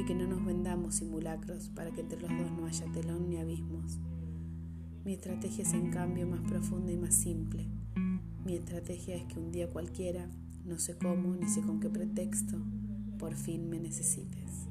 que, que no nos vendamos simulacros para que entre los dos no haya telón ni abismos. Mi estrategia es en cambio más profunda y más simple. Mi estrategia es que un día cualquiera, no sé cómo ni sé con qué pretexto, por fin me necesites.